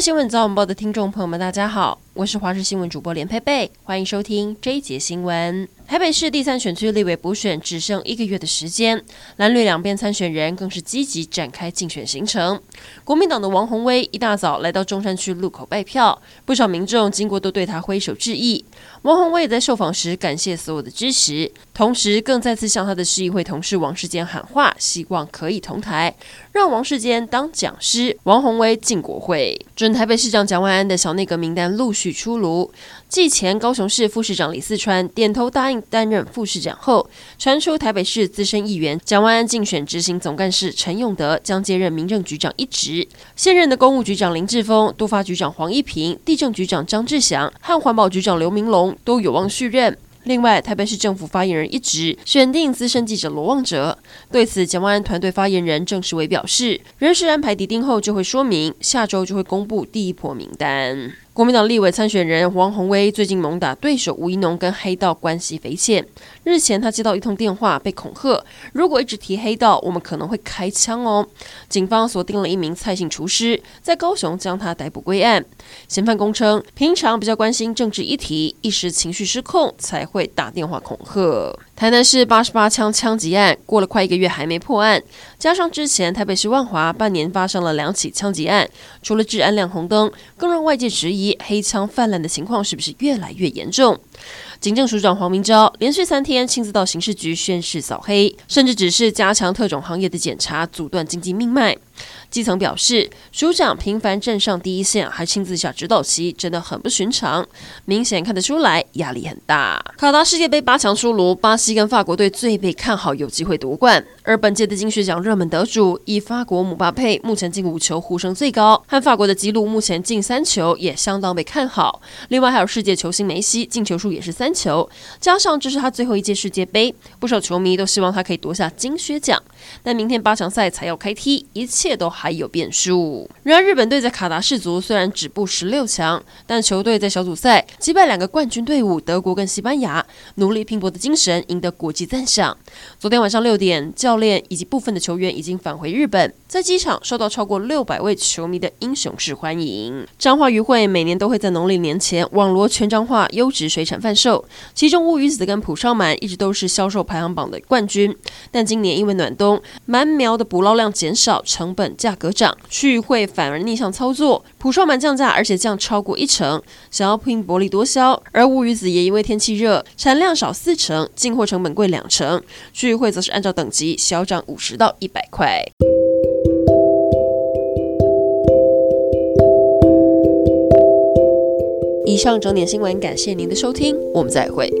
新闻早晚报的听众朋友们，大家好，我是华视新闻主播连佩佩，欢迎收听这一节新闻。台北市第三选区立委补选只剩一个月的时间，蓝绿两边参选人更是积极展开竞选行程。国民党的王宏威一大早来到中山区路口拜票，不少民众经过都对他挥手致意。王宏威也在受访时感谢所有的支持，同时更再次向他的市议会同事王世坚喊话，希望可以同台，让王世坚当讲师，王宏威进国会。准台北市长蒋万安的小内阁名单陆续出炉，继前高雄市副市长李四川点头答应担任副市长后，传出台北市资深议员蒋万安竞选执行总干事陈永德将接任民政局长一职，现任的公务局长林志峰、督发局长黄一平、地政局长张志祥和环保局长刘明龙都有望续任。另外，台北市政府发言人一职选定资深记者罗旺哲。对此，蒋万安团队发言人郑世伟表示，人事安排底定后就会说明，下周就会公布第一波名单。国民党立委参选人王鸿威最近猛打对手吴怡农跟黑道关系匪浅。日前他接到一通电话，被恐吓，如果一直提黑道，我们可能会开枪哦。警方锁定了一名蔡姓厨师，在高雄将他逮捕归案。嫌犯供称，平常比较关心政治议题，一时情绪失控才会打电话恐吓。台南市八十八枪枪击案过了快一个月还没破案，加上之前台北市万华半年发生了两起枪击案，除了治安亮红灯，更让外界质疑黑枪泛滥的情况是不是越来越严重。警政署长黄明昭连续三天亲自到刑事局宣示扫黑，甚至指示加强特种行业的检查，阻断经济命脉。基层表示，署长频繁站上第一线，还亲自下指导棋，真的很不寻常。明显看得出来，压力很大。卡达世界杯八强出炉，巴西跟法国队最被看好有机会夺冠。而本届的金靴奖热门得主，以法国姆巴佩目前进五球呼声最高，和法国的吉鲁目前进三球也相当被看好。另外还有世界球星梅西，进球数也是三球，加上这是他最后一届世界杯，不少球迷都希望他可以夺下金靴奖。但明天八强赛才要开踢，一切都还有变数。然而，日本队在卡达世足虽然止步十六强，但球队在小组赛击败两个冠军队伍德国跟西班牙，努力拼搏的精神赢得国际赞赏。昨天晚上六点，教练以及部分的球员已经返回日本，在机场受到超过六百位球迷的英雄式欢迎。彰化渔会每年都会在农历年前网罗全彰化优质水产贩售，其中乌鱼子跟蒲烧鳗一直都是销售排行榜的冠军，但今年因为暖冬，鳗苗的捕捞量减少，成本价格涨，区渔会反而逆向操作，蒲烧鳗降价，而且降超过一成，想要拼薄利多销。而乌鱼子也因为天气热，产量少四成，进货成本贵两成，区渔会则是按照等级小涨五十到一百块。以上整点新闻，感谢您的收听，我们再会。